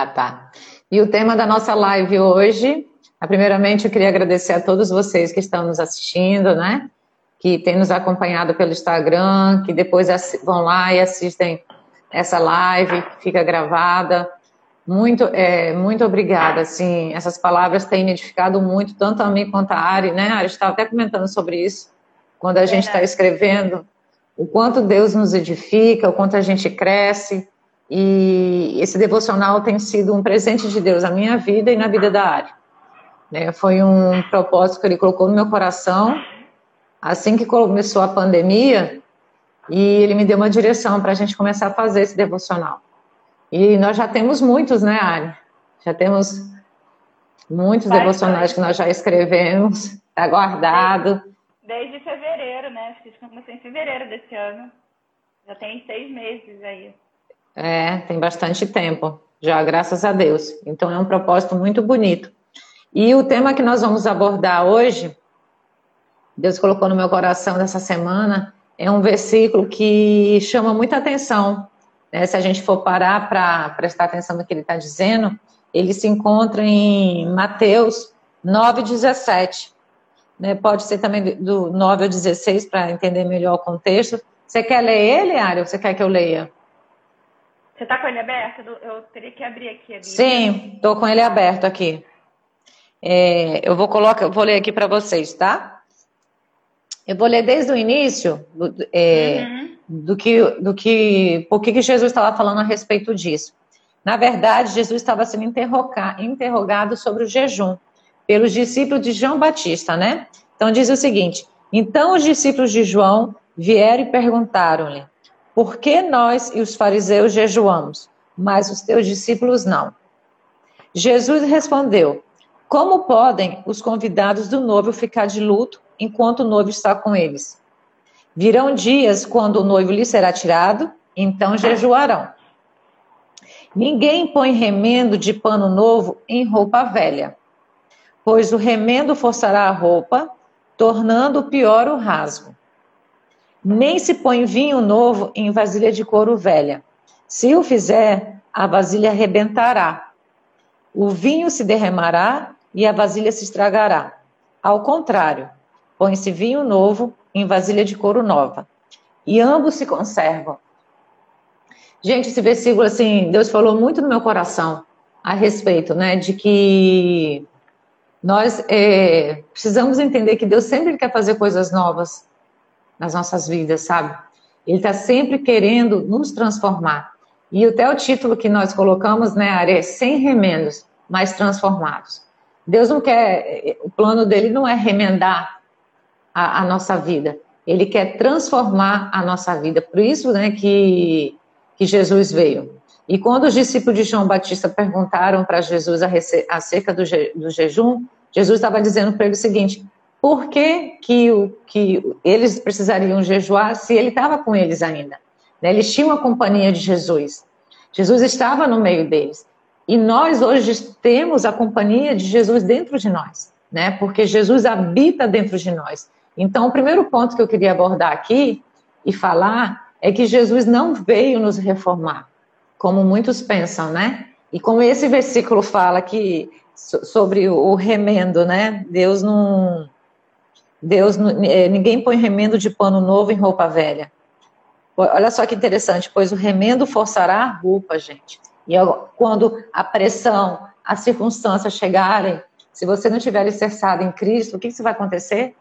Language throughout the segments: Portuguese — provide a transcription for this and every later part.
Ah, tá. E o tema da nossa live hoje, primeiramente eu queria agradecer a todos vocês que estão nos assistindo, né? Que têm nos acompanhado pelo Instagram, que depois vão lá e assistem essa live, que fica gravada. Muito, é, muito obrigada, assim, essas palavras têm me edificado muito, tanto a mim quanto a Ari, né? A Ari estava até comentando sobre isso, quando a gente está escrevendo, o quanto Deus nos edifica, o quanto a gente cresce, e esse devocional tem sido um presente de Deus na minha vida e na vida da Ari. Né? Foi um propósito que ele colocou no meu coração, assim que começou a pandemia, e ele me deu uma direção para a gente começar a fazer esse devocional. E nós já temos muitos, né, Ari? Já temos muitos devocionais que nós já escrevemos, está guardado. Desde, desde, fevereiro, né? Acho que começou em fevereiro desse ano. Já tem seis meses aí. É, tem bastante tempo, já, graças a Deus. Então é um propósito muito bonito. E o tema que nós vamos abordar hoje, Deus colocou no meu coração dessa semana, é um versículo que chama muita atenção né, se a gente for parar para prestar atenção no que ele está dizendo, ele se encontra em Mateus 9, 17. Né, pode ser também do 9 ao 16 para entender melhor o contexto. Você quer ler ele, Ari, ou você quer que eu leia? Você está com ele aberto? Eu teria que abrir aqui a Bíblia. Sim, estou com ele aberto aqui. É, eu vou colocar, vou ler aqui para vocês, tá? Eu vou ler desde o início. É, uhum do que, do que por que Jesus estava falando a respeito disso. Na verdade, Jesus estava sendo interrogado sobre o jejum pelos discípulos de João Batista, né? Então diz o seguinte: Então os discípulos de João vieram e perguntaram-lhe: Por que nós e os fariseus jejuamos, mas os teus discípulos não? Jesus respondeu: Como podem os convidados do noivo ficar de luto enquanto o noivo está com eles? Virão dias quando o noivo lhe será tirado, então jejuarão. Ninguém põe remendo de pano novo em roupa velha, pois o remendo forçará a roupa, tornando pior o rasgo. Nem se põe vinho novo em vasilha de couro velha. Se o fizer, a vasilha arrebentará. O vinho se derramará e a vasilha se estragará. Ao contrário, põe-se vinho novo em vasilha de couro nova. E ambos se conservam. Gente, esse versículo, assim, Deus falou muito no meu coração a respeito, né, de que nós é, precisamos entender que Deus sempre quer fazer coisas novas nas nossas vidas, sabe? Ele está sempre querendo nos transformar. E até o título que nós colocamos, né, Are, é sem remendos, mas transformados. Deus não quer, o plano dele não é remendar a, a nossa vida. Ele quer transformar a nossa vida. Por isso né, que, que Jesus veio. E quando os discípulos de João Batista perguntaram para Jesus acerca do, je, do jejum, Jesus estava dizendo para ele o seguinte: por que, que, o, que eles precisariam jejuar se ele estava com eles ainda? Né? Eles tinham a companhia de Jesus. Jesus estava no meio deles. E nós hoje temos a companhia de Jesus dentro de nós, né? Porque Jesus habita dentro de nós. Então, o primeiro ponto que eu queria abordar aqui e falar é que Jesus não veio nos reformar, como muitos pensam, né? E como esse versículo fala que sobre o remendo, né? Deus não Deus é, ninguém põe remendo de pano novo em roupa velha. Olha só que interessante, pois o remendo forçará a roupa, gente. E quando a pressão, as circunstâncias chegarem, se você não estiver alicerçado em Cristo, o que, que vai acontecer?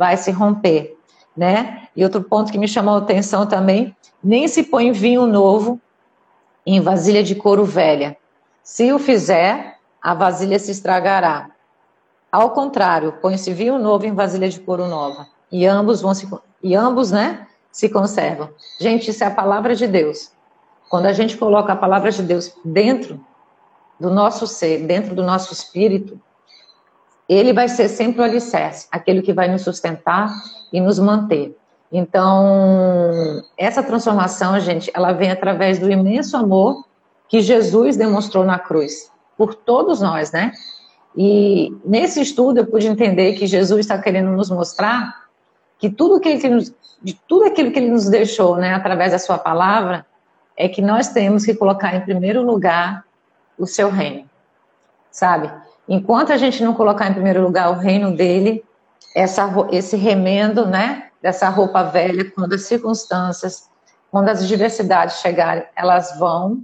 vai se romper, né? E outro ponto que me chamou a atenção também, nem se põe vinho novo em vasilha de couro velha. Se o fizer, a vasilha se estragará. Ao contrário, põe-se vinho novo em vasilha de couro nova, e ambos vão se e ambos, né, se conservam. Gente, isso é a palavra de Deus. Quando a gente coloca a palavra de Deus dentro do nosso ser, dentro do nosso espírito, ele vai ser sempre o alicerce, aquele que vai nos sustentar e nos manter. Então, essa transformação, gente, ela vem através do imenso amor que Jesus demonstrou na cruz, por todos nós, né? E nesse estudo eu pude entender que Jesus está querendo nos mostrar que tudo, que ele, de tudo aquilo que ele nos deixou, né, através da sua palavra, é que nós temos que colocar em primeiro lugar o seu reino, sabe? Enquanto a gente não colocar em primeiro lugar o reino dele, essa, esse remendo, né, dessa roupa velha, quando as circunstâncias, quando as diversidades chegarem, elas vão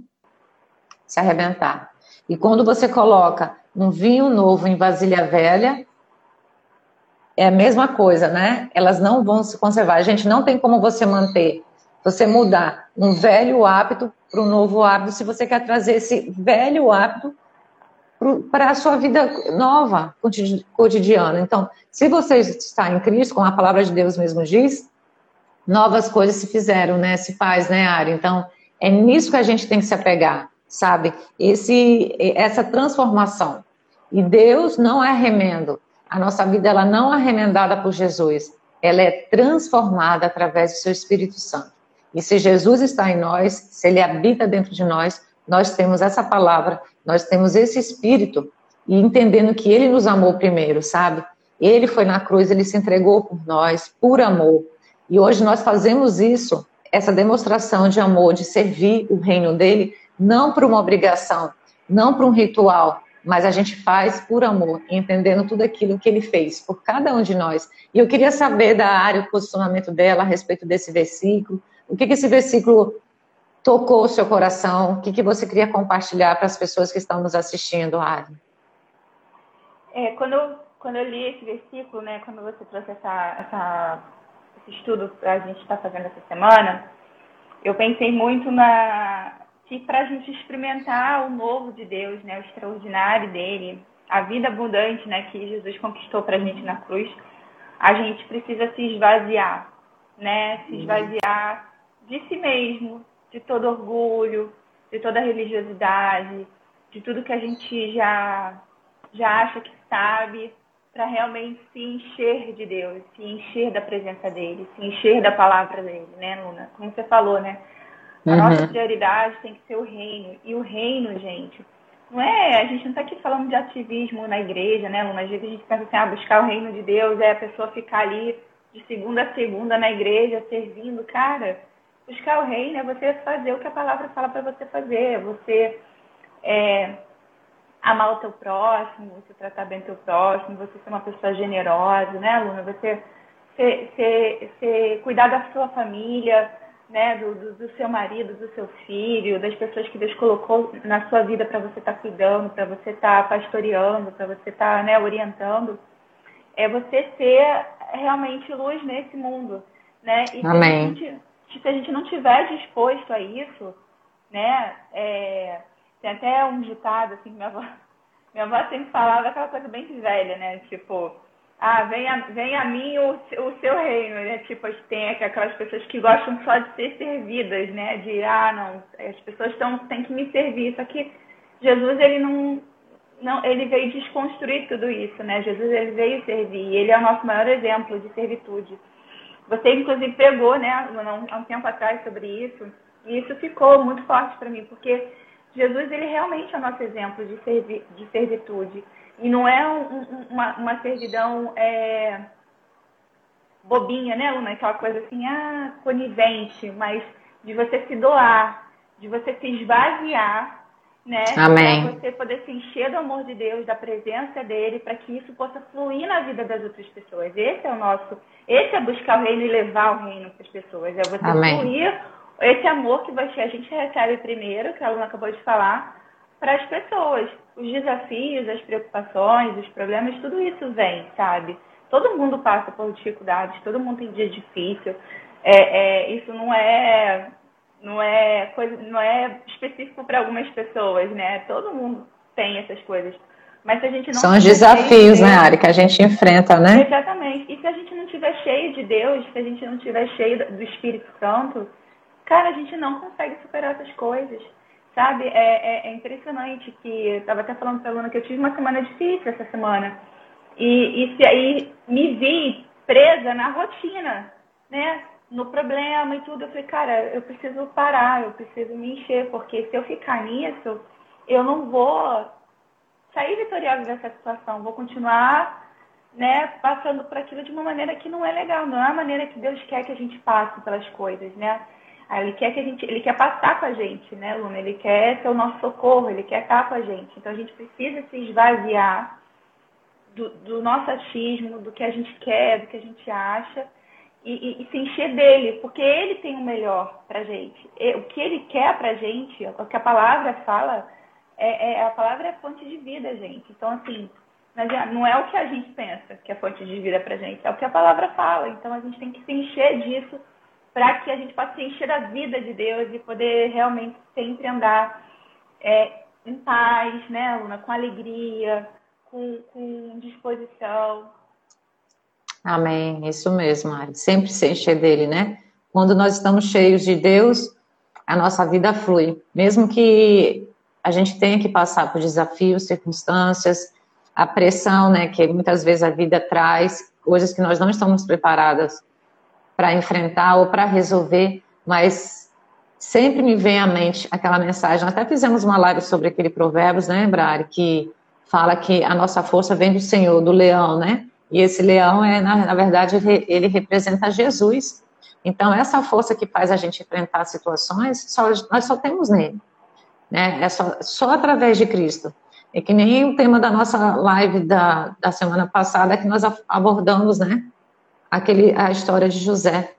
se arrebentar. E quando você coloca um vinho novo em vasilha velha, é a mesma coisa, né? Elas não vão se conservar. A gente não tem como você manter, você mudar um velho hábito para um novo hábito, se você quer trazer esse velho hábito para a sua vida nova, cotidiana. Então, se você está em Cristo, como a palavra de Deus mesmo diz, novas coisas se fizeram, né? Se faz, né, Ari? Então, é nisso que a gente tem que se apegar, sabe? Esse, essa transformação. E Deus não é remendo. A nossa vida ela não é remendada por Jesus. Ela é transformada através do seu Espírito Santo. E se Jesus está em nós, se ele habita dentro de nós, nós temos essa palavra, nós temos esse espírito e entendendo que ele nos amou primeiro, sabe? Ele foi na cruz, ele se entregou por nós, por amor. E hoje nós fazemos isso, essa demonstração de amor, de servir o reino dele, não por uma obrigação, não por um ritual, mas a gente faz por amor, entendendo tudo aquilo que ele fez por cada um de nós. E eu queria saber da área, o posicionamento dela a respeito desse versículo, o que, que esse versículo tocou o seu coração, o que, que você queria compartilhar para as pessoas que estão nos assistindo, Ari? É, quando, quando eu li esse versículo, né, quando você trouxe essa, essa, esse estudo para a gente estar tá fazendo essa semana, eu pensei muito na que para a gente experimentar o novo de Deus, né, o extraordinário dele, a vida abundante, né, que Jesus conquistou para a gente na cruz, a gente precisa se esvaziar, né, se esvaziar de si mesmo, de todo orgulho, de toda religiosidade, de tudo que a gente já já acha que sabe, para realmente se encher de Deus, se encher da presença dele, se encher da palavra dele, né, Luna? Como você falou, né? A uhum. nossa prioridade tem que ser o reino. E o reino, gente, não é. A gente não está aqui falando de ativismo na igreja, né, Luna? Às vezes a gente pensa assim, ah, buscar o reino de Deus é a pessoa ficar ali de segunda a segunda na igreja servindo. Cara, buscar o reino é você fazer o que a palavra fala para você fazer. É você é, amar o teu próximo, você tratar bem o teu próximo, você ser uma pessoa generosa, né, Luna? Você ser, ser, ser, cuidar da sua família né, do, do, do, seu marido, do seu filho, das pessoas que Deus colocou na sua vida para você estar tá cuidando, para você estar tá pastoreando, para você estar tá, né, orientando, é você ser realmente luz nesse mundo, né? E Amém. Se a, gente, se a gente não tiver disposto a isso, né, é, tem até um ditado assim, minha avó, minha avó sempre falava aquela coisa bem velha, né, tipo ah, vem a, a mim o, o seu reino, né? Tipo, tem aquelas pessoas que gostam só de ser servidas, né? De, ah, não, as pessoas tão, têm que me servir. Só que Jesus, ele não, não, ele veio desconstruir tudo isso, né? Jesus, ele veio servir. Ele é o nosso maior exemplo de servitude. Você, inclusive, pegou, né, há um tempo atrás sobre isso, e isso ficou muito forte para mim, porque Jesus, ele realmente é o nosso exemplo de, servi de servitude. E não é um, uma, uma servidão é, bobinha, né, Luna? Aquela coisa assim, ah, conivente, mas de você se doar, de você se esvaziar, né? Amém. Para você poder se encher do amor de Deus, da presença dele, para que isso possa fluir na vida das outras pessoas. Esse é o nosso, esse é buscar o reino e levar o reino para as pessoas. É você Amém. fluir esse amor que a gente recebe primeiro, que a Luna acabou de falar, para as pessoas. Os desafios, as preocupações, os problemas, tudo isso vem, sabe? Todo mundo passa por dificuldades, todo mundo tem dia difícil. É, é, isso não é não é coisa, não é específico para algumas pessoas, né? Todo mundo tem essas coisas. Mas se a gente não São os desafios, né, Ari, que a gente enfrenta, né? Exatamente. E se a gente não tiver cheio de Deus, se a gente não tiver cheio do Espírito Santo, cara, a gente não consegue superar essas coisas. Sabe, é, é, é impressionante que eu estava até falando para a Luna que eu tive uma semana difícil essa semana. E, e se aí me vi presa na rotina, né? No problema e tudo. Eu falei, cara, eu preciso parar, eu preciso me encher, porque se eu ficar nisso, eu não vou sair vitoriosa dessa situação, vou continuar né, passando por aquilo de uma maneira que não é legal, não é a maneira que Deus quer que a gente passe pelas coisas, né? Ele quer que a gente, ele quer passar com a gente, né, Luna? Ele quer ser o nosso socorro, ele quer estar com a gente. Então a gente precisa se esvaziar do, do nosso achismo, do que a gente quer, do que a gente acha, e, e, e se encher dele, porque ele tem o melhor pra gente. E, o que ele quer pra gente, o que a palavra fala, é, é, a palavra é fonte de vida, gente. Então, assim, não é o que a gente pensa que é fonte de vida pra gente, é o que a palavra fala. Então a gente tem que se encher disso para que a gente possa se encher da vida de Deus e poder realmente sempre andar é, em paz, né, Luna? Com alegria, com, com disposição. Amém, isso mesmo, Ari. Sempre se encher dele, né? Quando nós estamos cheios de Deus, a nossa vida flui. Mesmo que a gente tenha que passar por desafios, circunstâncias, a pressão, né, que muitas vezes a vida traz, coisas que nós não estamos preparadas para enfrentar ou para resolver, mas sempre me vem à mente aquela mensagem. Até fizemos uma live sobre aquele Provérbios, né, que fala que a nossa força vem do Senhor, do leão, né? E esse leão é, na, na verdade, ele representa Jesus. Então, essa força que faz a gente enfrentar situações, só, nós só temos nele. Né? É só, só através de Cristo. É que nem o tema da nossa live da, da semana passada que nós abordamos, né? Aquele, a história de José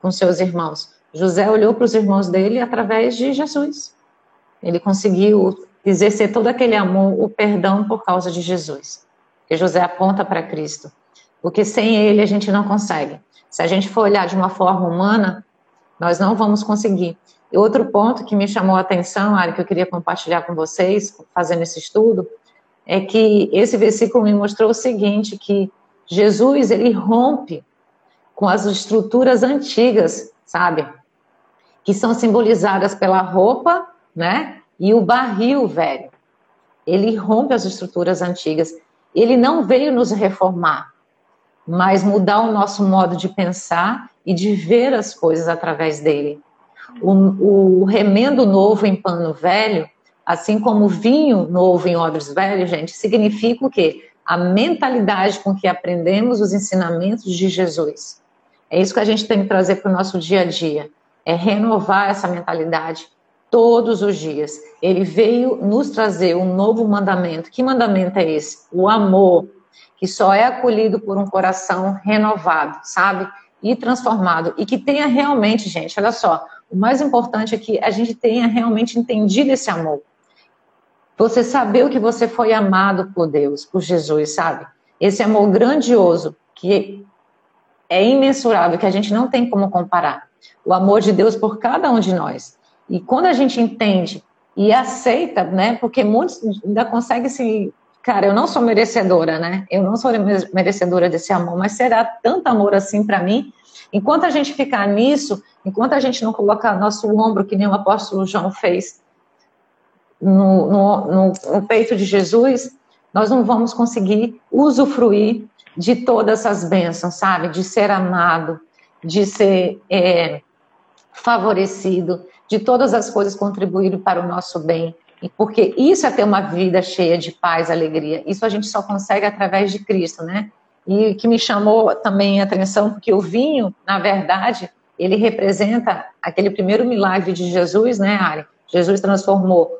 com seus irmãos. José olhou para os irmãos dele através de Jesus. Ele conseguiu exercer todo aquele amor, o perdão por causa de Jesus. Que José aponta para Cristo. Porque sem ele a gente não consegue. Se a gente for olhar de uma forma humana, nós não vamos conseguir. E outro ponto que me chamou a atenção, Ari, que eu queria compartilhar com vocês, fazendo esse estudo, é que esse versículo me mostrou o seguinte, que Jesus, ele rompe com as estruturas antigas, sabe? Que são simbolizadas pela roupa, né? E o barril velho. Ele rompe as estruturas antigas. Ele não veio nos reformar, mas mudar o nosso modo de pensar e de ver as coisas através dele. O, o remendo novo em pano velho, assim como vinho novo em odres velhos, gente, significa o quê? A mentalidade com que aprendemos os ensinamentos de Jesus. É isso que a gente tem que trazer para o nosso dia a dia. É renovar essa mentalidade todos os dias. Ele veio nos trazer um novo mandamento. Que mandamento é esse? O amor, que só é acolhido por um coração renovado, sabe? E transformado. E que tenha realmente, gente, olha só, o mais importante é que a gente tenha realmente entendido esse amor. Você saber o que você foi amado por Deus, por Jesus, sabe? Esse amor grandioso que é imensurável, que a gente não tem como comparar. O amor de Deus por cada um de nós. E quando a gente entende e aceita, né? Porque muitos ainda conseguem se. Cara, eu não sou merecedora, né? Eu não sou merecedora desse amor, mas será tanto amor assim para mim Enquanto a gente ficar nisso, enquanto a gente não colocar nosso ombro, que nem o apóstolo João fez no, no, no, peito de Jesus, nós não vamos conseguir usufruir de todas essas bênçãos, sabe? De ser amado, de ser é, favorecido, de todas as coisas contribuírem para o nosso bem. Porque isso é ter uma vida cheia de paz, alegria. Isso a gente só consegue através de Cristo, né? e que me chamou também a atenção, porque o vinho, na verdade, ele representa aquele primeiro milagre de Jesus, né, Ari? Jesus transformou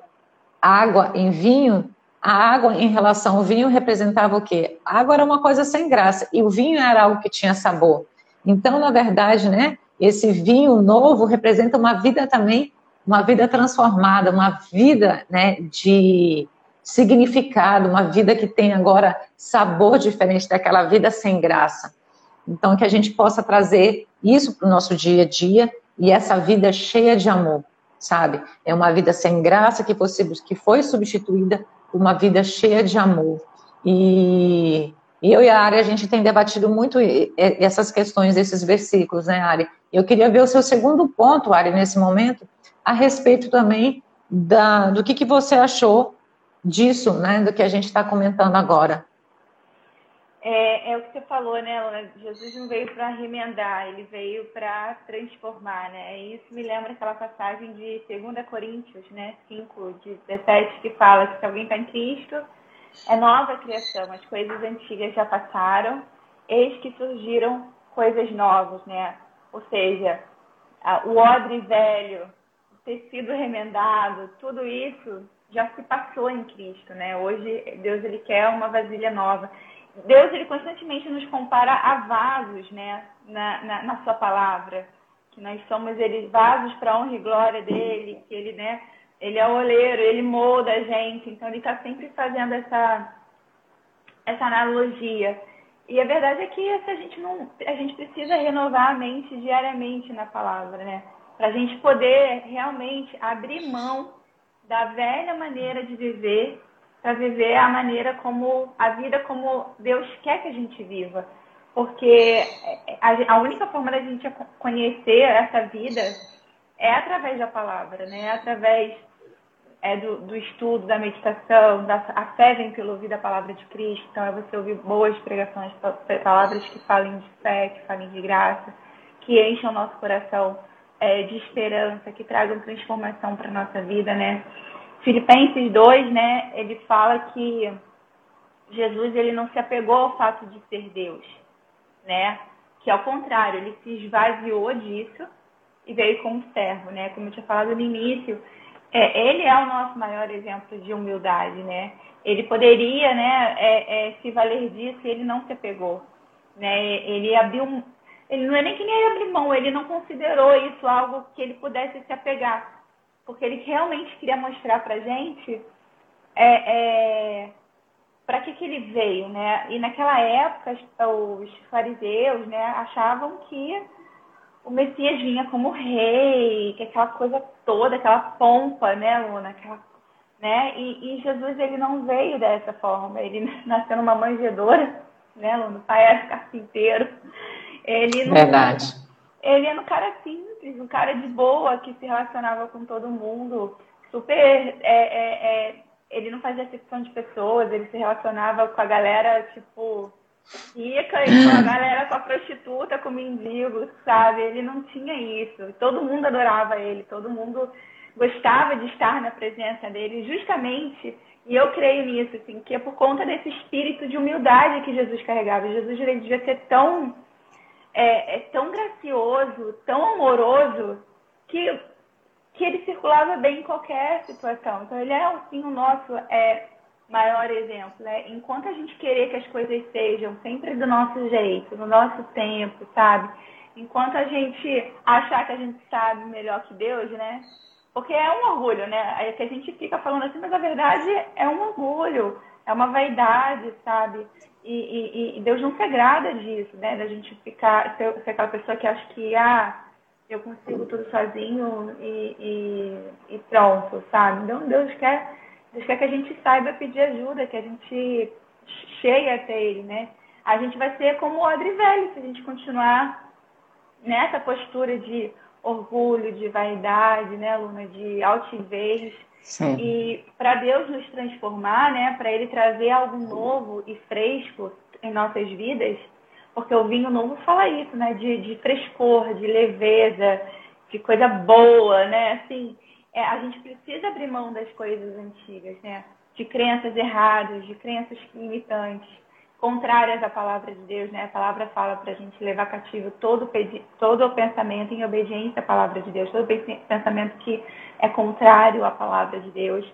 água em vinho. A água, em relação ao vinho, representava o quê? A água era uma coisa sem graça e o vinho era algo que tinha sabor. Então, na verdade, né, esse vinho novo representa uma vida também, uma vida transformada, uma vida, né, de significado, uma vida que tem agora sabor diferente daquela vida sem graça. Então, que a gente possa trazer isso para o nosso dia a dia e essa vida cheia de amor, sabe? É uma vida sem graça que foi, que foi substituída por uma vida cheia de amor. E eu e a Ari, a gente tem debatido muito essas questões, esses versículos, né, Ari? Eu queria ver o seu segundo ponto, Ari, nesse momento, a respeito também da, do que, que você achou disso, né, do que a gente está comentando agora. É, é, o que você falou, né, Jesus não veio para remendar, ele veio para transformar, né? E isso me lembra aquela passagem de 2 Coríntios, né, 5, de 17, que fala que se alguém está em Cristo, é nova criação, as coisas antigas já passaram, eis que surgiram coisas novas, né? Ou seja, o odre velho, o tecido remendado, tudo isso já se passou em Cristo, né? Hoje Deus ele quer uma vasilha nova. Deus ele constantemente nos compara a vasos, né? Na, na, na sua palavra, que nós somos ele vasos para honra e glória dele, que ele, né? Ele é o oleiro, ele molda a gente, então ele está sempre fazendo essa essa analogia. E a verdade é que a gente não, a gente precisa renovar a mente diariamente na palavra, né? Para a gente poder realmente abrir mão da velha maneira de viver para viver a maneira como a vida como Deus quer que a gente viva. Porque a, a única forma da gente conhecer essa vida é através da palavra, né? É através é, do, do, estudo, da meditação, da, a fé vem pelo ouvir da palavra de Cristo. Então é você ouvir boas pregações, palavras que falem de fé, que falem de graça, que enchem o nosso coração é, de esperança, que tragam transformação para a nossa vida, né? Filipenses 2, né, ele fala que Jesus ele não se apegou ao fato de ser Deus, né? Que ao contrário, ele se esvaziou disso e veio como servo, né? Como eu tinha falado no início, é, ele é o nosso maior exemplo de humildade, né? Ele poderia, né, é, é, se valer disso e ele não se apegou, né? Ele abriu, ele não é nem que nem abrir mão, ele não considerou isso algo que ele pudesse se apegar porque ele realmente queria mostrar para gente é, é, para que, que ele veio, né? E naquela época os fariseus, né, achavam que o Messias vinha como rei, que aquela coisa toda, aquela pompa, né, Luna, aquela, né? E, e Jesus ele não veio dessa forma, ele nasceu numa manjedoura, né, Luna? O pai era carpinteiro. Ele não, Verdade ele era um cara simples, um cara de boa, que se relacionava com todo mundo, super. É, é, é, ele não fazia acepção de pessoas, ele se relacionava com a galera, tipo, rica e com a galera com a prostituta, com o mendigo, sabe? Ele não tinha isso. Todo mundo adorava ele, todo mundo gostava de estar na presença dele, justamente, e eu creio nisso, assim, que é por conta desse espírito de humildade que Jesus carregava. Jesus ele devia ser tão é, é tão gracioso, tão amoroso, que, que ele circulava bem em qualquer situação. Então, ele é, assim, o nosso é, maior exemplo. Né? Enquanto a gente querer que as coisas sejam sempre do nosso jeito, no nosso tempo, sabe? Enquanto a gente achar que a gente sabe melhor que Deus, né? Porque é um orgulho, né? É que a gente fica falando assim, mas a verdade é um orgulho, é uma vaidade, sabe? E, e, e, Deus não se agrada disso, né? Da gente ficar, ser, ser, aquela pessoa que acha que, ah, eu consigo tudo sozinho e, e, pronto, sabe? Então Deus quer, Deus quer que a gente saiba pedir ajuda, que a gente chegue até Ele, né? A gente vai ser como o odre velho se a gente continuar nessa postura de orgulho, de vaidade, né, Luna? De altivez Sim. E para Deus nos transformar, né, para Ele trazer algo novo e fresco em nossas vidas, porque o vinho novo fala isso, né, de, de frescor, de leveza, de coisa boa, né, assim, é, a gente precisa abrir mão das coisas antigas, né, de crenças erradas, de crenças limitantes contrárias à palavra de Deus, né? A palavra fala para a gente levar cativo todo, todo o pensamento em obediência à palavra de Deus, todo pensamento que é contrário à palavra de Deus.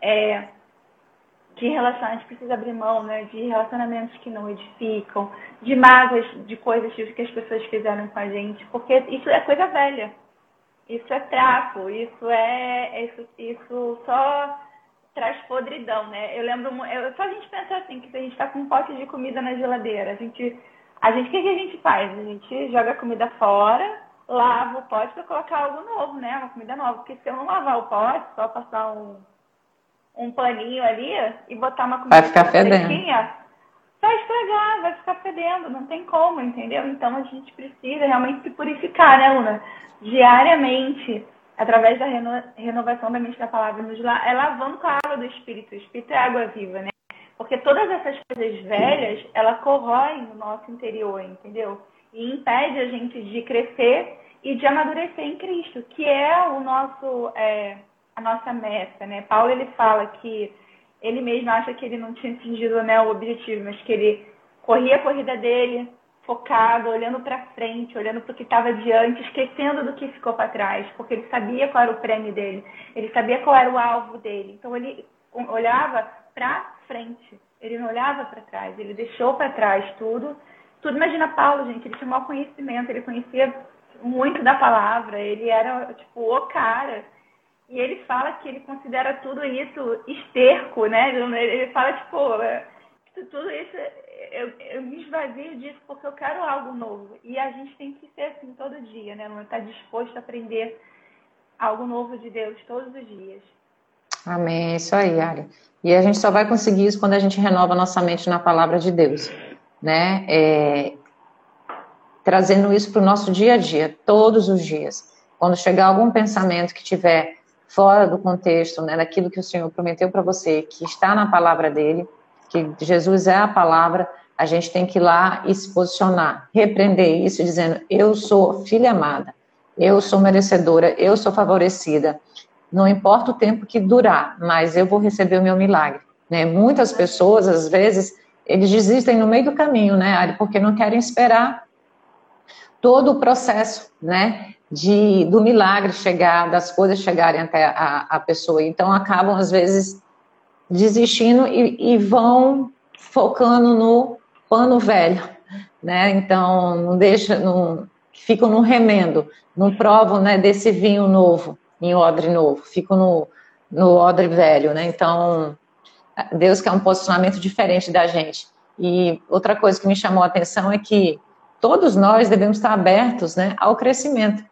É, de relação, a gente precisa abrir mão, né? De relacionamentos que não edificam, de mágoas, de coisas que as pessoas fizeram com a gente, porque isso é coisa velha. Isso é trapo, isso é. Isso, isso só traz podridão, né? Eu lembro, eu, só a gente pensar assim, que se a gente tá com um pote de comida na geladeira, a gente, a gente, o que, que a gente faz? A gente joga a comida fora, lava o pote para colocar algo novo, né? Uma comida nova, porque se eu não lavar o pote, só passar um, um paninho ali e botar uma comida vai ficar fedendo. vai estragar, vai ficar fedendo, não tem como, entendeu? Então a gente precisa realmente se purificar, né, Luna? Diariamente através da reno, renovação da mente da palavra, nos la, é lavando com a água do Espírito. O Espírito é água viva, né? Porque todas essas coisas velhas, ela corroem no nosso interior, entendeu? E impede a gente de crescer e de amadurecer em Cristo, que é o nosso, é, a nossa meta, né? Paulo, ele fala que ele mesmo acha que ele não tinha atingido né, o objetivo, mas que ele corria a corrida dele, focado, olhando para frente, olhando para o que estava diante, esquecendo do que ficou para trás, porque ele sabia qual era o prêmio dele, ele sabia qual era o alvo dele. Então ele olhava para frente, ele não olhava para trás, ele deixou para trás tudo. Tudo, imagina Paulo, gente, ele tinha mau conhecimento, ele conhecia muito da palavra, ele era tipo o cara. E ele fala que ele considera tudo isso esterco, né? Ele fala, tipo, tudo isso eu, eu me esvazio disso porque eu quero algo novo. E a gente tem que ser assim todo dia, né? Não estar tá disposto a aprender algo novo de Deus todos os dias. Amém, é isso aí, Ari. E a gente só vai conseguir isso quando a gente renova nossa mente na palavra de Deus, né? É, trazendo isso para o nosso dia a dia, todos os dias. Quando chegar algum pensamento que tiver fora do contexto, né, daquilo que o Senhor prometeu para você, que está na palavra dele, que Jesus é a palavra, a gente tem que ir lá e se posicionar, repreender isso, dizendo: Eu sou filha amada, eu sou merecedora, eu sou favorecida. Não importa o tempo que durar, mas eu vou receber o meu milagre. Né? Muitas pessoas, às vezes, eles desistem no meio do caminho, né, Ari, porque não querem esperar todo o processo, né, de, do milagre chegar, das coisas chegarem até a, a pessoa. Então, acabam, às vezes, desistindo e, e vão focando no pano velho, né? Então não deixa, não ficam no remendo, não provam, né, desse vinho novo, em odre novo, ficam no, no odre velho, né? Então Deus quer um posicionamento diferente da gente. E outra coisa que me chamou a atenção é que todos nós devemos estar abertos, né, ao crescimento.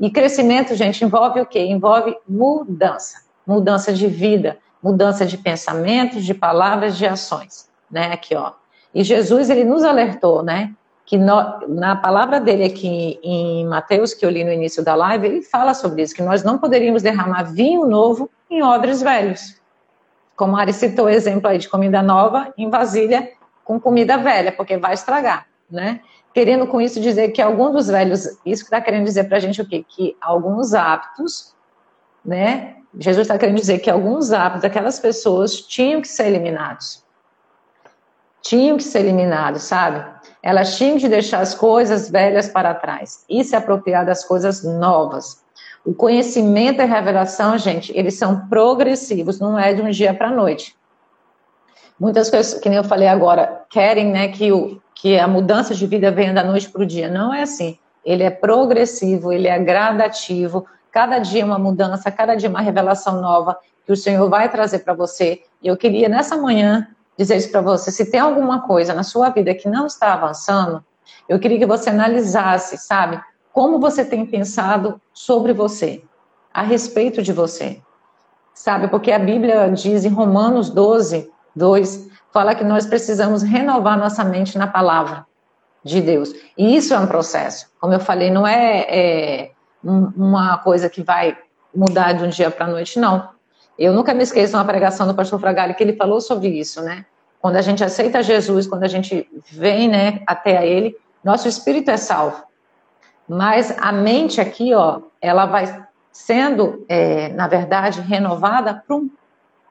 E crescimento, gente, envolve o quê? Envolve mudança, mudança de vida, mudança de pensamentos, de palavras, de ações, né? Aqui, ó. E Jesus, ele nos alertou, né? Que no, na palavra dele aqui em Mateus, que eu li no início da live, ele fala sobre isso, que nós não poderíamos derramar vinho novo em odres velhos. Como a Ari citou o exemplo aí de comida nova em vasilha com comida velha, porque vai estragar, né? Querendo com isso dizer que algum dos velhos, isso que está querendo dizer para a gente o quê? Que alguns hábitos, né? Jesus está querendo dizer que alguns hábitos daquelas pessoas tinham que ser eliminados tinham que ser eliminados, sabe? Elas tinham que deixar as coisas velhas para trás e se apropriar das coisas novas. O conhecimento e a revelação, gente, eles são progressivos, não é de um dia para a noite. Muitas coisas, que nem eu falei agora, querem né, que, o, que a mudança de vida venha da noite para o dia. Não é assim. Ele é progressivo, ele é gradativo. Cada dia uma mudança, cada dia uma revelação nova que o Senhor vai trazer para você. E eu queria, nessa manhã, dizer isso para você. Se tem alguma coisa na sua vida que não está avançando, eu queria que você analisasse, sabe? Como você tem pensado sobre você, a respeito de você. Sabe? Porque a Bíblia diz em Romanos 12, 2, fala que nós precisamos renovar nossa mente na palavra de Deus. E isso é um processo. Como eu falei, não é, é uma coisa que vai mudar de um dia para a noite, não. Eu nunca me esqueço de uma pregação do pastor Fragale que ele falou sobre isso, né? Quando a gente aceita Jesus, quando a gente vem, né, até a ele, nosso espírito é salvo. Mas a mente aqui, ó, ela vai sendo, é, na verdade, renovada para um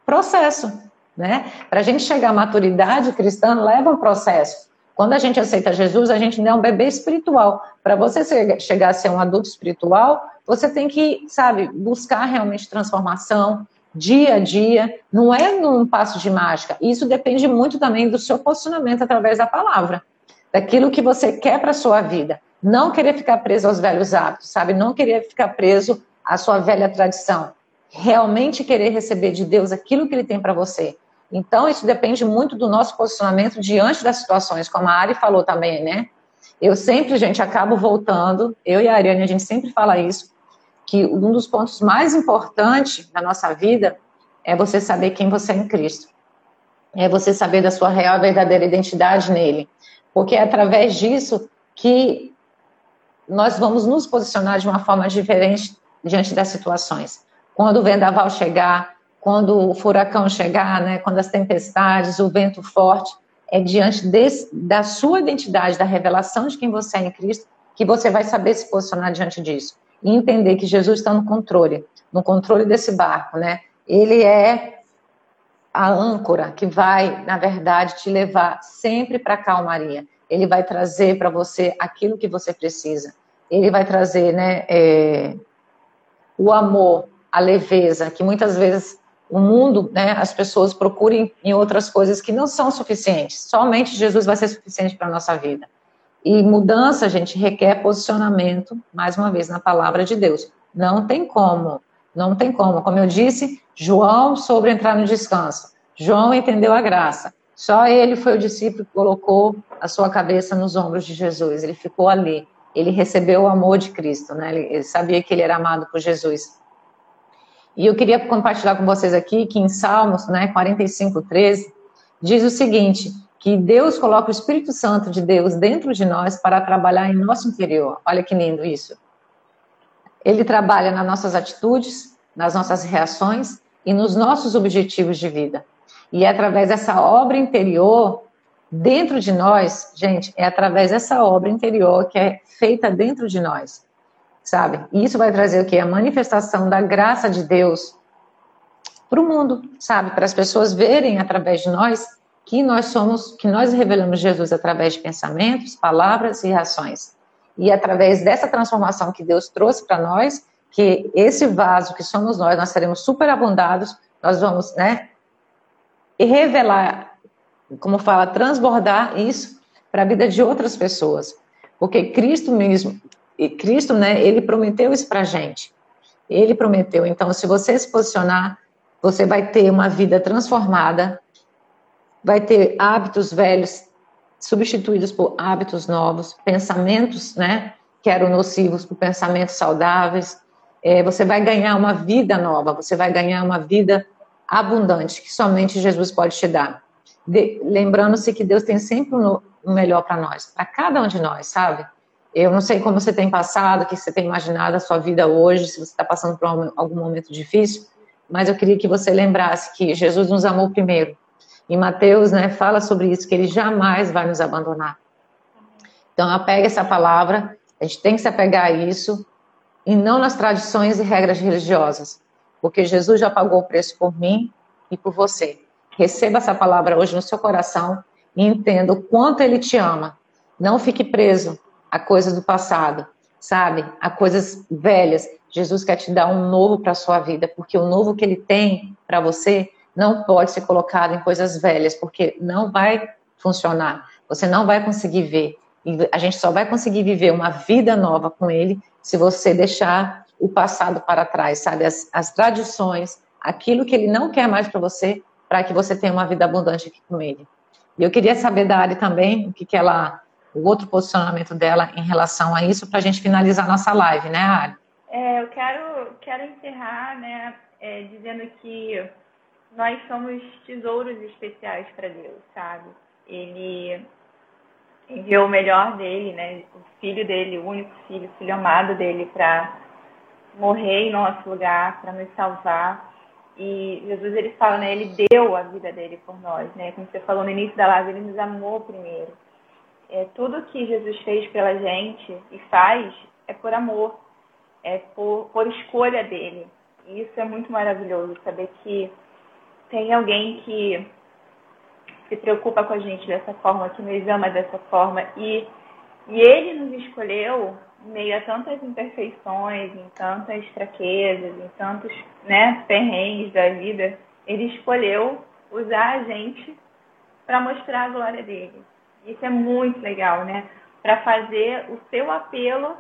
processo, né? Para a gente chegar à maturidade cristã, leva um processo. Quando a gente aceita Jesus, a gente ainda é um bebê espiritual. Para você chegar a ser um adulto espiritual, você tem que, sabe, buscar realmente transformação, dia a dia, não é num passo de mágica. Isso depende muito também do seu posicionamento através da palavra, daquilo que você quer para sua vida. Não querer ficar preso aos velhos hábitos, sabe? Não querer ficar preso à sua velha tradição. Realmente querer receber de Deus aquilo que Ele tem para você. Então, isso depende muito do nosso posicionamento diante das situações, como a Ari falou também, né? Eu sempre, gente, acabo voltando, eu e a Ariane, a gente sempre fala isso, que um dos pontos mais importantes da nossa vida é você saber quem você é em Cristo. É você saber da sua real e verdadeira identidade nele. Porque é através disso que nós vamos nos posicionar de uma forma diferente diante das situações. Quando o vendaval chegar, quando o furacão chegar, né, quando as tempestades, o vento forte, é diante desse, da sua identidade, da revelação de quem você é em Cristo, que você vai saber se posicionar diante disso e entender que Jesus está no controle, no controle desse barco, né? Ele é a âncora que vai, na verdade, te levar sempre para a calmaria. ele vai trazer para você aquilo que você precisa. Ele vai trazer, né, é, o amor, a leveza, que muitas vezes o mundo, né, as pessoas procurem em outras coisas que não são suficientes. Somente Jesus vai ser suficiente para a nossa vida. E mudança, gente, requer posicionamento, mais uma vez, na palavra de Deus. Não tem como, não tem como. Como eu disse, João sobre entrar no descanso. João entendeu a graça. Só ele foi o discípulo que colocou a sua cabeça nos ombros de Jesus. Ele ficou ali. Ele recebeu o amor de Cristo, né? Ele, sabia que ele era amado por Jesus. E eu queria compartilhar com vocês aqui que em Salmos, né, 45, 13, diz o seguinte: que Deus coloca o Espírito Santo de Deus dentro de nós para trabalhar em nosso interior. Olha que lindo isso. Ele trabalha nas nossas atitudes, nas nossas reações e nos nossos objetivos de vida. E é através dessa obra interior, dentro de nós, gente, é através dessa obra interior que é feita dentro de nós, sabe? E isso vai trazer o quê? A manifestação da graça de Deus para o mundo, sabe? Para as pessoas verem através de nós que nós somos, que nós revelamos Jesus através de pensamentos, palavras e ações. E através dessa transformação que Deus trouxe para nós, que esse vaso que somos nós, nós seremos superabundados, nós vamos, né, revelar, como fala, transbordar isso para a vida de outras pessoas. Porque Cristo mesmo, e Cristo, né, ele prometeu isso para gente. Ele prometeu. Então, se você se posicionar, você vai ter uma vida transformada, vai ter hábitos velhos substituídos por hábitos novos, pensamentos, né, que eram nocivos por pensamentos saudáveis. É, você vai ganhar uma vida nova, você vai ganhar uma vida abundante que somente Jesus pode te dar. Lembrando-se que Deus tem sempre o melhor para nós, para cada um de nós, sabe? Eu não sei como você tem passado, o que você tem imaginado a sua vida hoje, se você está passando por algum momento difícil, mas eu queria que você lembrasse que Jesus nos amou primeiro. E Mateus, né, fala sobre isso, que ele jamais vai nos abandonar. Então, apega essa palavra, a gente tem que se apegar a isso, e não nas tradições e regras religiosas porque Jesus já pagou o preço por mim e por você. Receba essa palavra hoje no seu coração e entenda o quanto ele te ama. Não fique preso a coisas do passado, sabe? A coisas velhas. Jesus quer te dar um novo para a sua vida, porque o novo que ele tem para você não pode ser colocado em coisas velhas, porque não vai funcionar. Você não vai conseguir ver. E a gente só vai conseguir viver uma vida nova com ele se você deixar o passado para trás, sabe? As, as tradições, aquilo que ele não quer mais para você, para que você tenha uma vida abundante aqui com ele. E eu queria saber da Ari também, o que, que ela, o outro posicionamento dela em relação a isso, para a gente finalizar nossa live, né, Ari? É, eu quero, quero encerrar, né, é, dizendo que nós somos tesouros especiais para Deus, sabe? Ele enviou o melhor dele, né, o filho dele, o único filho, o filho amado dele, para morrer em nosso lugar, para nos salvar. E Jesus, ele fala, né? Ele deu a vida dele por nós, né? Como você falou no início da live, ele nos amou primeiro. É, tudo que Jesus fez pela gente e faz é por amor, é por, por escolha dele. E isso é muito maravilhoso, saber que tem alguém que se preocupa com a gente dessa forma, que nos ama dessa forma. E, e ele nos escolheu meio a tantas imperfeições, em tantas fraquezas, em tantos né, perrengues da vida, ele escolheu usar a gente para mostrar a glória dele. Isso é muito legal, né? Para fazer o seu apelo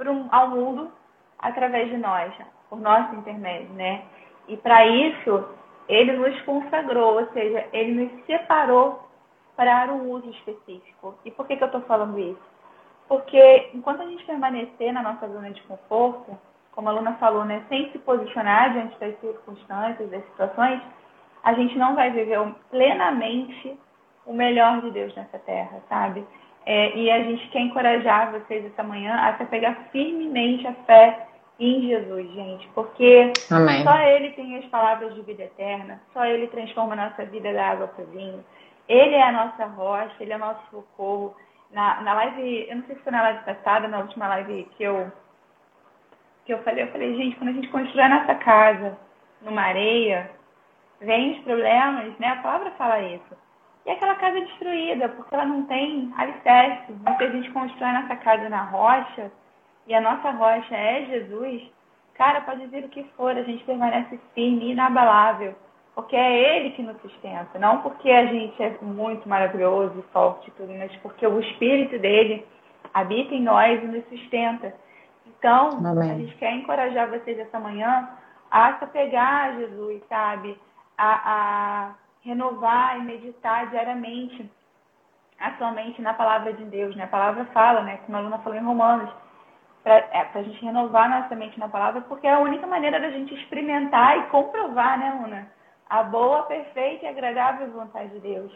um, ao mundo através de nós, por nosso intermédio, né? E para isso, ele nos consagrou, ou seja, ele nos separou para um uso específico. E por que, que eu estou falando isso? Porque enquanto a gente permanecer na nossa zona de conforto, como a Luna falou, né, sem se posicionar diante das circunstâncias, das situações, a gente não vai viver plenamente o melhor de Deus nessa terra, sabe? É, e a gente quer encorajar vocês essa manhã a se pegar firmemente a fé em Jesus, gente, porque Amém. só Ele tem as palavras de vida eterna, só Ele transforma a nossa vida da água para o vinho. Ele é a nossa rocha, Ele é o nosso socorro na, na live, eu não sei se foi na live passada, na última live que eu, que eu falei, eu falei, gente, quando a gente constrói a nossa casa numa areia, vem os problemas, né? A palavra fala isso. E aquela casa é destruída, porque ela não tem alicerce. Mas se a gente constrói nossa casa na rocha, e a nossa rocha é Jesus, cara, pode vir o que for, a gente permanece firme, inabalável. Porque é Ele que nos sustenta. Não porque a gente é muito maravilhoso e forte e tudo, mas porque o Espírito dele habita em nós e nos sustenta. Então, Amém. a gente quer encorajar vocês essa manhã a se pegar a Jesus, sabe? A, a renovar e meditar diariamente a sua mente na palavra de Deus. Né? A palavra fala, né? como a aluna falou em Romanos, para é, a gente renovar nossa mente na palavra, porque é a única maneira da gente experimentar e comprovar, né, Luna? A boa, perfeita e agradável vontade de Deus.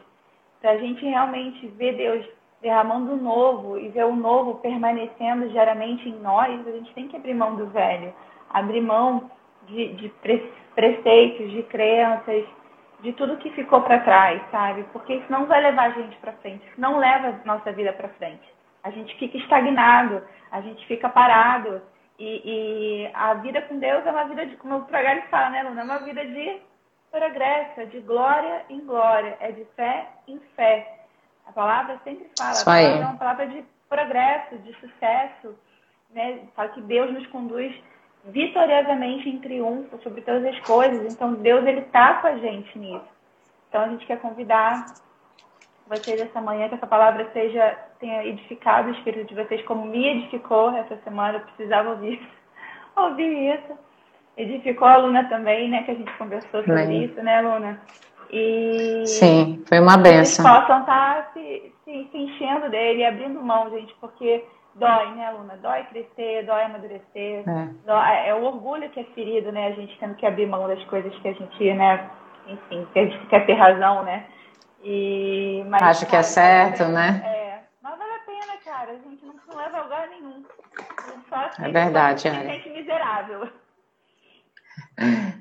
Para a gente realmente ver Deus derramando o novo e ver o novo permanecendo diariamente em nós, a gente tem que abrir mão do velho, abrir mão de, de preceitos, de crenças, de tudo que ficou para trás, sabe? Porque isso não vai levar a gente para frente, isso não leva a nossa vida para frente. A gente fica estagnado, a gente fica parado. E, e, a vida com Deus é uma vida de, como o Pragalho fala, né, Luna? É uma vida de progresso, de glória em glória, é de fé em fé. A palavra sempre fala, a palavra é uma palavra de progresso, de sucesso, né? Fala que Deus nos conduz vitoriosamente em triunfo sobre todas as coisas. Então Deus ele tá com a gente nisso. Então a gente quer convidar vocês essa manhã que essa palavra seja tenha edificado o espírito de vocês como me edificou essa semana. Eu precisava ouvir ouvir isso. Edificou a Luna também, né? Que a gente conversou sobre isso, né, Luna? E Sim, foi uma benção. Que possam estar tá se, se, se enchendo dele, abrindo mão, gente, porque dói, né, Luna? Dói crescer, dói amadurecer. É. Dói, é o orgulho que é ferido, né? A gente tendo que abrir mão das coisas que a gente, né? Enfim, que a gente quer ter razão, né? E, mas, Acho que é certo, né? É, mas vale a pena, cara. A gente não, não leva a lugar nenhum. Só é verdade, só é. gente miserável.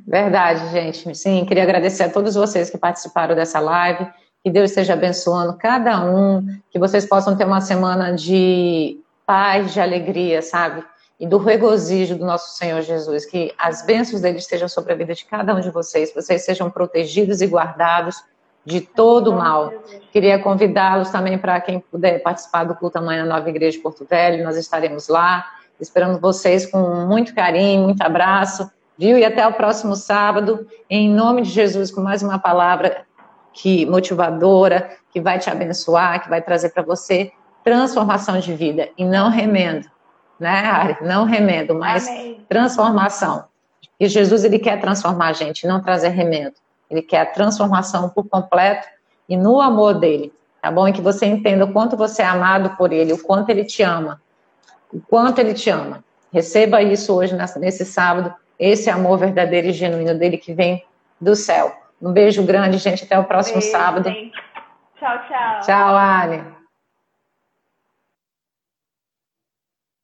Verdade, gente. Sim, queria agradecer a todos vocês que participaram dessa live. Que Deus esteja abençoando cada um, que vocês possam ter uma semana de paz, de alegria, sabe? E do regozijo do nosso Senhor Jesus, que as bênçãos dele estejam sobre a vida de cada um de vocês, vocês sejam protegidos e guardados de todo o mal. Queria convidá-los também para quem puder participar do culto amanhã na Nova Igreja de Porto Velho, nós estaremos lá, esperando vocês com muito carinho, muito abraço, viu? E até o próximo sábado, em nome de Jesus, com mais uma palavra que motivadora, que vai te abençoar, que vai trazer para você transformação de vida e não remendo, né, Ari? Não remendo, mas Amém. transformação. E Jesus, ele quer transformar a gente, não trazer remendo. Ele quer a transformação por completo e no amor dele, tá bom? E que você entenda o quanto você é amado por ele, o quanto ele te ama, o quanto ele te ama. Receba isso hoje, nesse sábado, esse amor verdadeiro e genuíno dele que vem do céu. Um beijo grande, gente. Até o próximo beijo, sábado. Gente. Tchau, tchau. Tchau, Ali.